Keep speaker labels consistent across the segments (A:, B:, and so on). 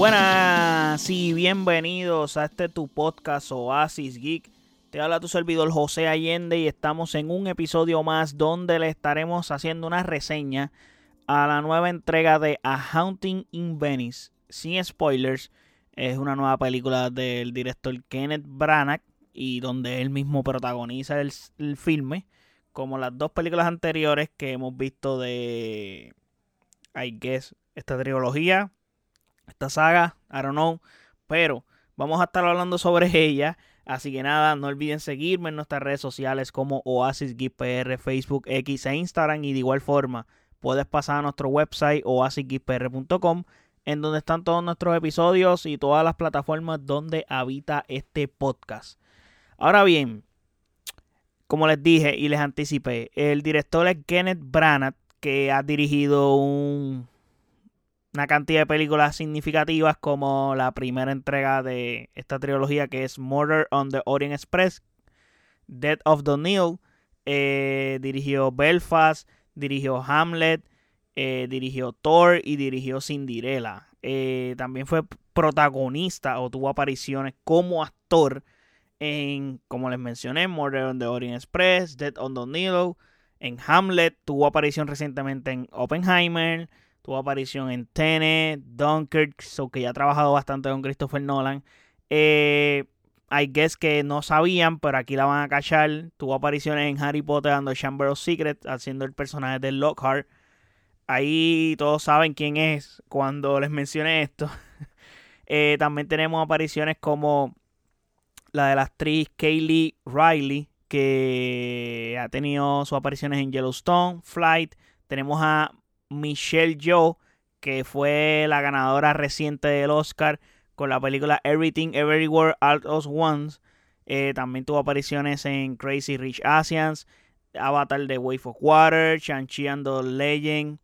A: Buenas y bienvenidos a este tu podcast Oasis Geek. Te habla tu servidor José Allende y estamos en un episodio más donde le estaremos haciendo una reseña a la nueva entrega de A Haunting in Venice. Sin spoilers, es una nueva película del director Kenneth Branagh y donde él mismo protagoniza el, el filme, como las dos películas anteriores que hemos visto de, I guess, esta trilogía, esta saga, I don't know, pero vamos a estar hablando sobre ella. Así que nada, no olviden seguirme en nuestras redes sociales como Oasis PR, Facebook, X e Instagram. Y de igual forma, puedes pasar a nuestro website oasisgpr.com en donde están todos nuestros episodios y todas las plataformas donde habita este podcast. Ahora bien, como les dije y les anticipé, el director es Kenneth Branagh, que ha dirigido un, una cantidad de películas significativas como la primera entrega de esta trilogía que es Murder on the Orient Express, Death of the Nile, eh, dirigió Belfast, dirigió Hamlet, eh, dirigió Thor y dirigió Cinderella. Eh, también fue protagonista o tuvo apariciones como actor en, como les mencioné, Murder on the Orient Express, Death on the Nile, en Hamlet, tuvo aparición recientemente en Oppenheimer, tuvo aparición en Tenet, Dunkirk, so que ya ha trabajado bastante con Christopher Nolan. Eh, I guess que no sabían, pero aquí la van a cachar. Tuvo apariciones en Harry Potter and the Chamber of Secrets, haciendo el personaje de Lockhart. Ahí todos saben quién es cuando les mencioné esto. eh, también tenemos apariciones como la de la actriz Kaylee Riley, que ha tenido sus apariciones en Yellowstone, Flight. Tenemos a Michelle Yeoh, que fue la ganadora reciente del Oscar con la película Everything Everywhere All at Once. Eh, también tuvo apariciones en Crazy Rich Asians, Avatar The Wave of Water, Shang-Chi and the Legend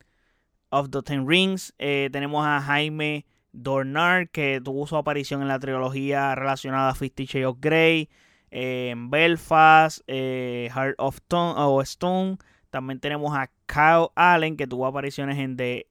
A: of the Ten Rings. Eh, tenemos a Jaime Dornar, que tuvo su aparición en la trilogía relacionada a Fifty Shades of Grey, eh, en Belfast, Heart of Stone, o Stone. También tenemos a Kyle Allen, que tuvo apariciones en The,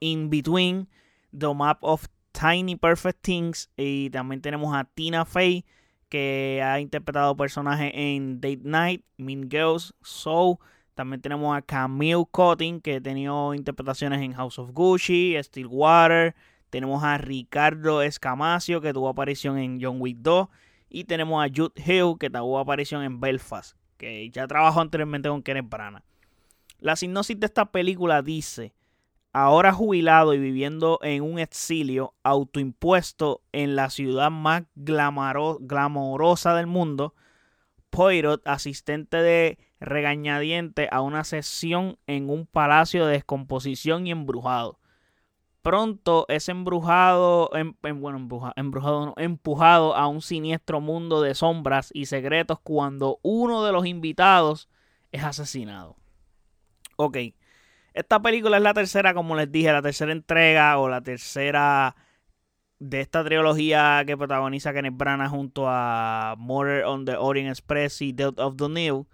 A: In Between, The Map of Tiny Perfect Things. Y también tenemos a Tina Fey, que ha interpretado personajes en Date Night, Mean Girls, Soul. También tenemos a Camille Cotting, que ha tenido interpretaciones en House of Gucci, Stillwater. Tenemos a Ricardo Escamacio, que tuvo aparición en John Wick 2. Y tenemos a Jude Hill, que tuvo aparición en Belfast, ya trabajó anteriormente con Kenneth Branagh. La sinopsis de esta película dice, ahora jubilado y viviendo en un exilio autoimpuesto en la ciudad más glamorosa del mundo, Poirot, asistente de regañadiente a una sesión en un palacio de descomposición y embrujado, pronto es embrujado, em, em, bueno, embrujado, empujado a un siniestro mundo de sombras y secretos cuando uno de los invitados es asesinado. Ok, esta película es la tercera, como les dije, la tercera entrega o la tercera de esta trilogía que protagoniza Kenneth Branagh junto a Murder on the Orient Express y Death of the New.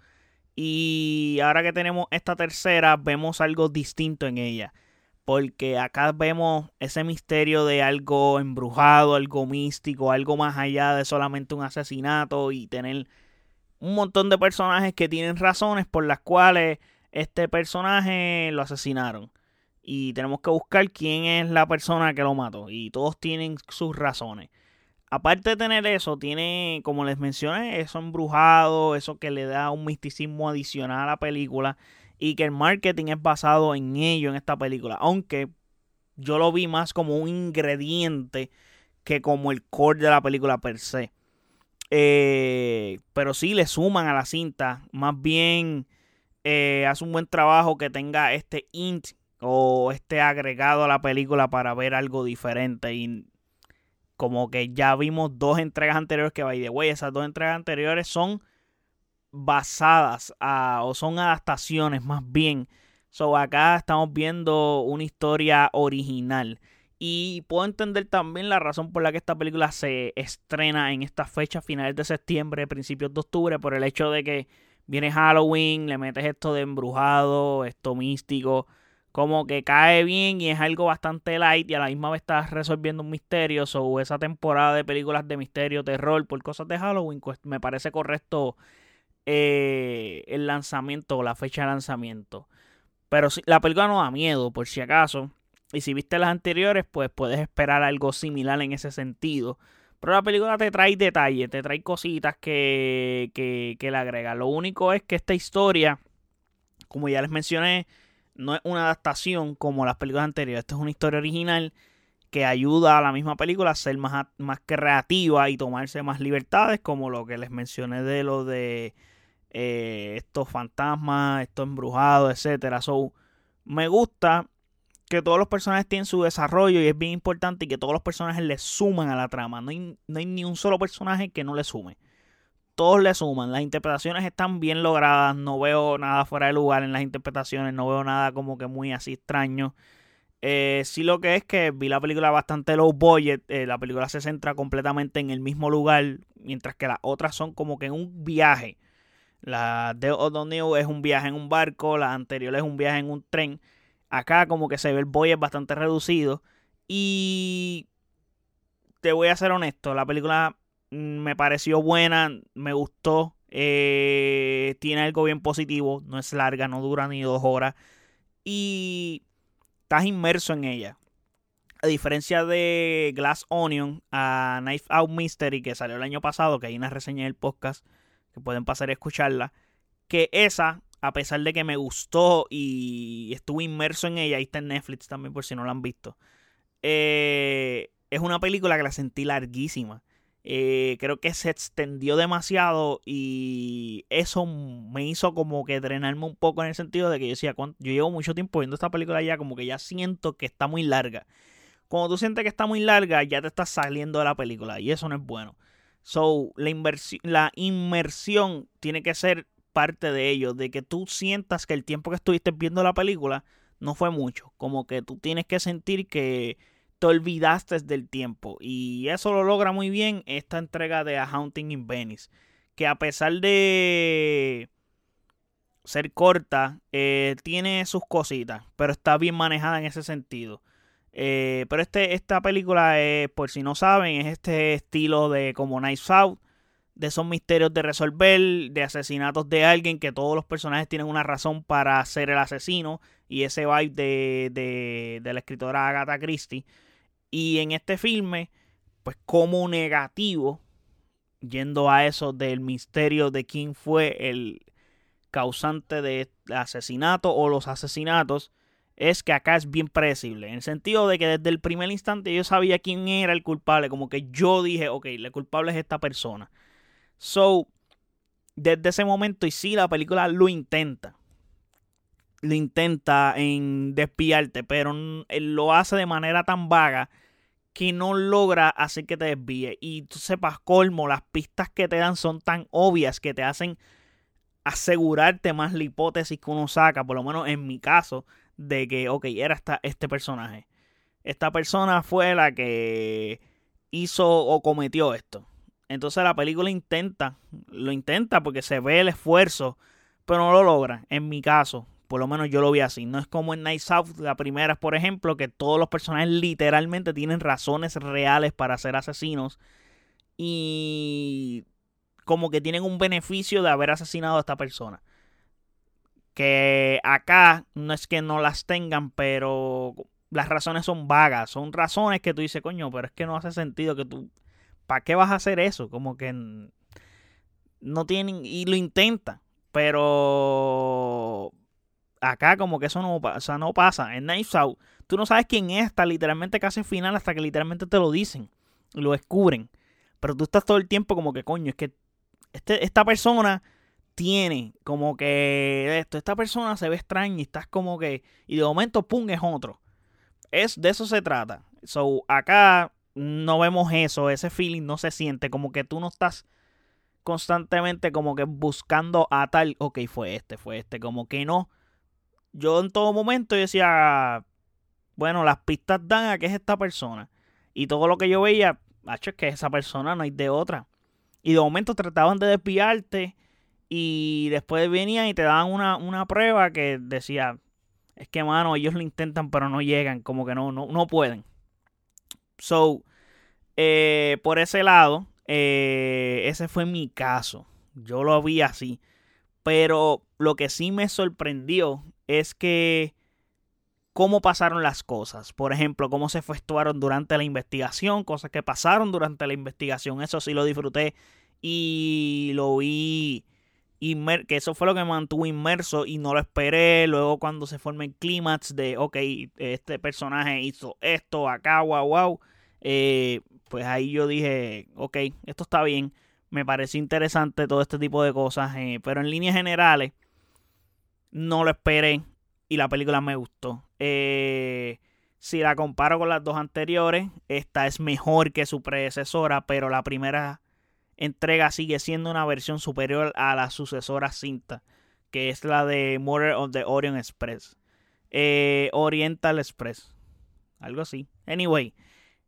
A: Y ahora que tenemos esta tercera, vemos algo distinto en ella porque acá vemos ese misterio de algo embrujado, algo místico, algo más allá de solamente un asesinato y tener un montón de personajes que tienen razones por las cuales este personaje lo asesinaron. Y tenemos que buscar quién es la persona que lo mató. Y todos tienen sus razones. Aparte de tener eso, tiene, como les mencioné, eso embrujado, eso que le da un misticismo adicional a la película y que el marketing es basado en ello en esta película. Aunque yo lo vi más como un ingrediente que como el core de la película per se. Eh, pero sí le suman a la cinta. Más bien eh, hace un buen trabajo que tenga este int o este agregado a la película para ver algo diferente. Y como que ya vimos dos entregas anteriores que, by the way, esas dos entregas anteriores son basadas a, o son adaptaciones más bien. So acá estamos viendo una historia original. Y puedo entender también la razón por la que esta película se estrena en esta fecha, finales de septiembre, principios de octubre, por el hecho de que viene Halloween, le metes esto de embrujado, esto místico, como que cae bien y es algo bastante light y a la misma vez estás resolviendo un misterio. O esa temporada de películas de misterio, terror, por cosas de Halloween, pues me parece correcto eh, el lanzamiento o la fecha de lanzamiento. Pero si, la película no da miedo, por si acaso. Y si viste las anteriores, pues puedes esperar algo similar en ese sentido. Pero la película te trae detalles, te trae cositas que, que, le agrega. Lo único es que esta historia, como ya les mencioné, no es una adaptación como las películas anteriores. Esta es una historia original que ayuda a la misma película a ser más, más creativa y tomarse más libertades, como lo que les mencioné de lo de eh, estos fantasmas, estos embrujados, etcétera. So, me gusta que todos los personajes tienen su desarrollo y es bien importante que todos los personajes le suman a la trama. No hay, no hay ni un solo personaje que no le sume. Todos le suman. Las interpretaciones están bien logradas. No veo nada fuera de lugar en las interpretaciones. No veo nada como que muy así extraño. Eh, sí lo que es que vi la película bastante low budget. Eh, la película se centra completamente en el mismo lugar. Mientras que las otras son como que en un viaje. La de O'Donnell es un viaje en un barco. La anterior es un viaje en un tren. Acá como que se ve el budget bastante reducido. Y te voy a ser honesto. La película me pareció buena, me gustó. Eh, tiene algo bien positivo, no es larga, no dura ni dos horas. Y estás inmerso en ella. A diferencia de Glass Onion, a Knife Out Mystery, que salió el año pasado, que hay una reseña del podcast, pueden pasar a escucharla. Que esa, a pesar de que me gustó y estuve inmerso en ella, ahí está en Netflix también por si no la han visto. Eh, es una película que la sentí larguísima. Eh, creo que se extendió demasiado y eso me hizo como que drenarme un poco en el sentido de que yo decía, yo llevo mucho tiempo viendo esta película ya, como que ya siento que está muy larga. Cuando tú sientes que está muy larga, ya te estás saliendo de la película y eso no es bueno. So, la, la inmersión tiene que ser parte de ello, de que tú sientas que el tiempo que estuviste viendo la película no fue mucho, como que tú tienes que sentir que te olvidaste del tiempo. Y eso lo logra muy bien esta entrega de A Haunting in Venice. Que a pesar de ser corta, eh, tiene sus cositas, pero está bien manejada en ese sentido. Eh, pero este, esta película, por si no saben, es este estilo de como Nice Out, de esos misterios de resolver, de asesinatos de alguien, que todos los personajes tienen una razón para ser el asesino, y ese vibe de, de, de la escritora Agatha Christie. Y en este filme, pues como negativo, yendo a eso del misterio de quién fue el causante de asesinato o los asesinatos, es que acá es bien predecible. En el sentido de que desde el primer instante yo sabía quién era el culpable. Como que yo dije, ok, el culpable es esta persona. So, desde ese momento, y sí, la película lo intenta. Lo intenta en despiarte, pero lo hace de manera tan vaga que no logra hacer que te desvíe. Y tú sepas, colmo, las pistas que te dan son tan obvias que te hacen asegurarte más la hipótesis que uno saca, por lo menos en mi caso, de que, ok, era esta, este personaje. Esta persona fue la que hizo o cometió esto. Entonces la película intenta, lo intenta porque se ve el esfuerzo, pero no lo logra, en mi caso. Por lo menos yo lo vi así. No es como en Night South, la primera, por ejemplo, que todos los personajes literalmente tienen razones reales para ser asesinos. Y como que tienen un beneficio de haber asesinado a esta persona. Que acá no es que no las tengan, pero las razones son vagas. Son razones que tú dices, coño, pero es que no hace sentido que tú... ¿Para qué vas a hacer eso? Como que no tienen... Y lo intentan. Pero acá como que eso no, o no pasa. En Knives Out, tú no sabes quién es hasta literalmente casi final, hasta que literalmente te lo dicen. Lo descubren. Pero tú estás todo el tiempo como que, coño, es que este, esta persona tiene como que esto, esta persona se ve extraña y estás como que, y de momento, pum, es otro. Es, de eso se trata. So, acá no vemos eso, ese feeling no se siente, como que tú no estás constantemente como que buscando a tal, ok, fue este, fue este, como que no yo en todo momento decía, bueno, las pistas dan a que es esta persona. Y todo lo que yo veía, macho, es que esa persona no hay de otra. Y de momento trataban de desviarte y después venían y te daban una, una prueba que decía, es que, mano, ellos lo intentan, pero no llegan, como que no, no, no pueden. So, eh, por ese lado, eh, ese fue mi caso. Yo lo vi así. Pero lo que sí me sorprendió es que cómo pasaron las cosas. Por ejemplo, cómo se efectuaron durante la investigación, cosas que pasaron durante la investigación. Eso sí lo disfruté y lo vi que eso fue lo que me mantuvo inmerso y no lo esperé. Luego cuando se forma el clímax de, ok, este personaje hizo esto acá, wow, wow. Eh, pues ahí yo dije, ok, esto está bien. Me parece interesante todo este tipo de cosas. Eh, pero en líneas generales, no lo esperé y la película me gustó. Eh, si la comparo con las dos anteriores, esta es mejor que su predecesora, pero la primera entrega sigue siendo una versión superior a la sucesora cinta, que es la de Murder of the Orion Express. Eh, Oriental Express. Algo así. Anyway,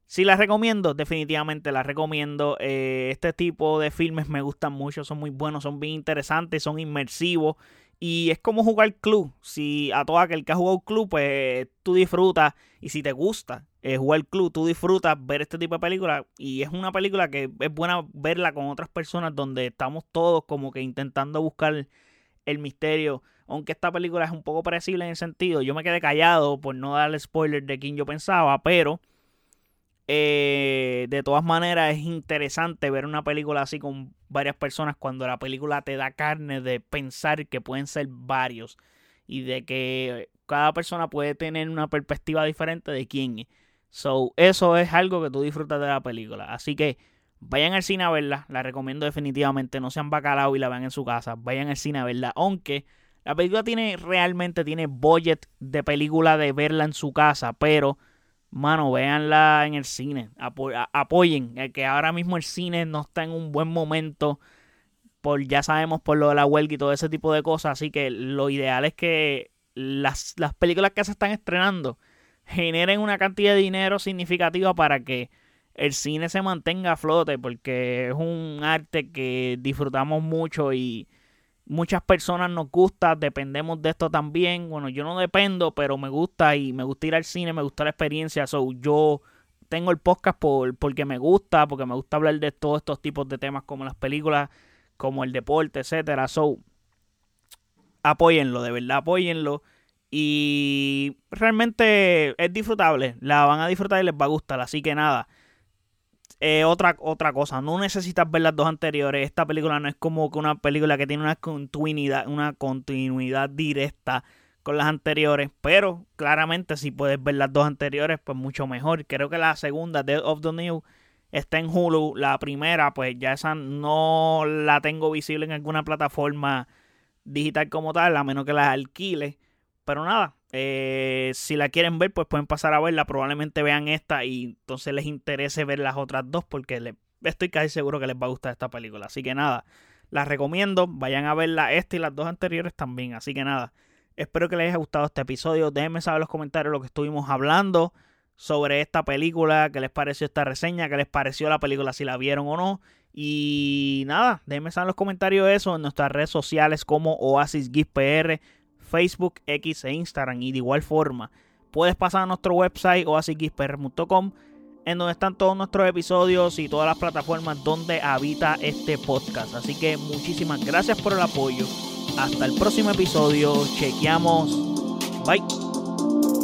A: si la recomiendo, definitivamente la recomiendo. Eh, este tipo de filmes me gustan mucho, son muy buenos, son bien interesantes, son inmersivos y es como jugar club. Si a todo aquel que ha jugado club, pues tú disfrutas. Y si te gusta eh, jugar club, tú disfrutas ver este tipo de películas. Y es una película que es buena verla con otras personas donde estamos todos como que intentando buscar el misterio. Aunque esta película es un poco predecible en el sentido. Yo me quedé callado por no darle spoiler de quién yo pensaba. Pero eh, de todas maneras, es interesante ver una película así con varias personas cuando la película te da carne de pensar que pueden ser varios y de que cada persona puede tener una perspectiva diferente de quién es. So, eso es algo que tú disfrutas de la película. Así que vayan al cine a verla. La recomiendo definitivamente. No sean bacalao y la vean en su casa. Vayan al cine a verla. Aunque la película tiene realmente tiene budget de película de verla en su casa. Pero mano, véanla en el cine, apoyen, que ahora mismo el cine no está en un buen momento, por ya sabemos por lo de la huelga y todo ese tipo de cosas, así que lo ideal es que las, las películas que se están estrenando generen una cantidad de dinero significativa para que el cine se mantenga a flote, porque es un arte que disfrutamos mucho y muchas personas nos gusta, dependemos de esto también. Bueno, yo no dependo, pero me gusta y me gusta ir al cine, me gusta la experiencia. So, yo tengo el podcast por, porque me gusta, porque me gusta hablar de todos estos tipos de temas como las películas, como el deporte, etcétera. So, apóyenlo, de verdad, apóyenlo. Y realmente es disfrutable. La van a disfrutar y les va a gustar. Así que nada. Eh, otra, otra cosa, no necesitas ver las dos anteriores. Esta película no es como que una película que tiene una continuidad, una continuidad directa con las anteriores. Pero claramente si puedes ver las dos anteriores, pues mucho mejor. Creo que la segunda, Dead of the New, está en Hulu. La primera, pues ya esa no la tengo visible en alguna plataforma digital como tal, a menos que la alquile. Pero nada, eh, si la quieren ver, pues pueden pasar a verla. Probablemente vean esta y entonces les interese ver las otras dos porque estoy casi seguro que les va a gustar esta película. Así que nada, las recomiendo. Vayan a verla esta y las dos anteriores también. Así que nada, espero que les haya gustado este episodio. Déjenme saber en los comentarios lo que estuvimos hablando sobre esta película, qué les pareció esta reseña, qué les pareció la película, si la vieron o no. Y nada, déjenme saber en los comentarios eso en nuestras redes sociales como Oasis Facebook, X e Instagram. Y de igual forma, puedes pasar a nuestro website oasisxpr.com en donde están todos nuestros episodios y todas las plataformas donde habita este podcast. Así que muchísimas gracias por el apoyo. Hasta el próximo episodio. Chequeamos. Bye.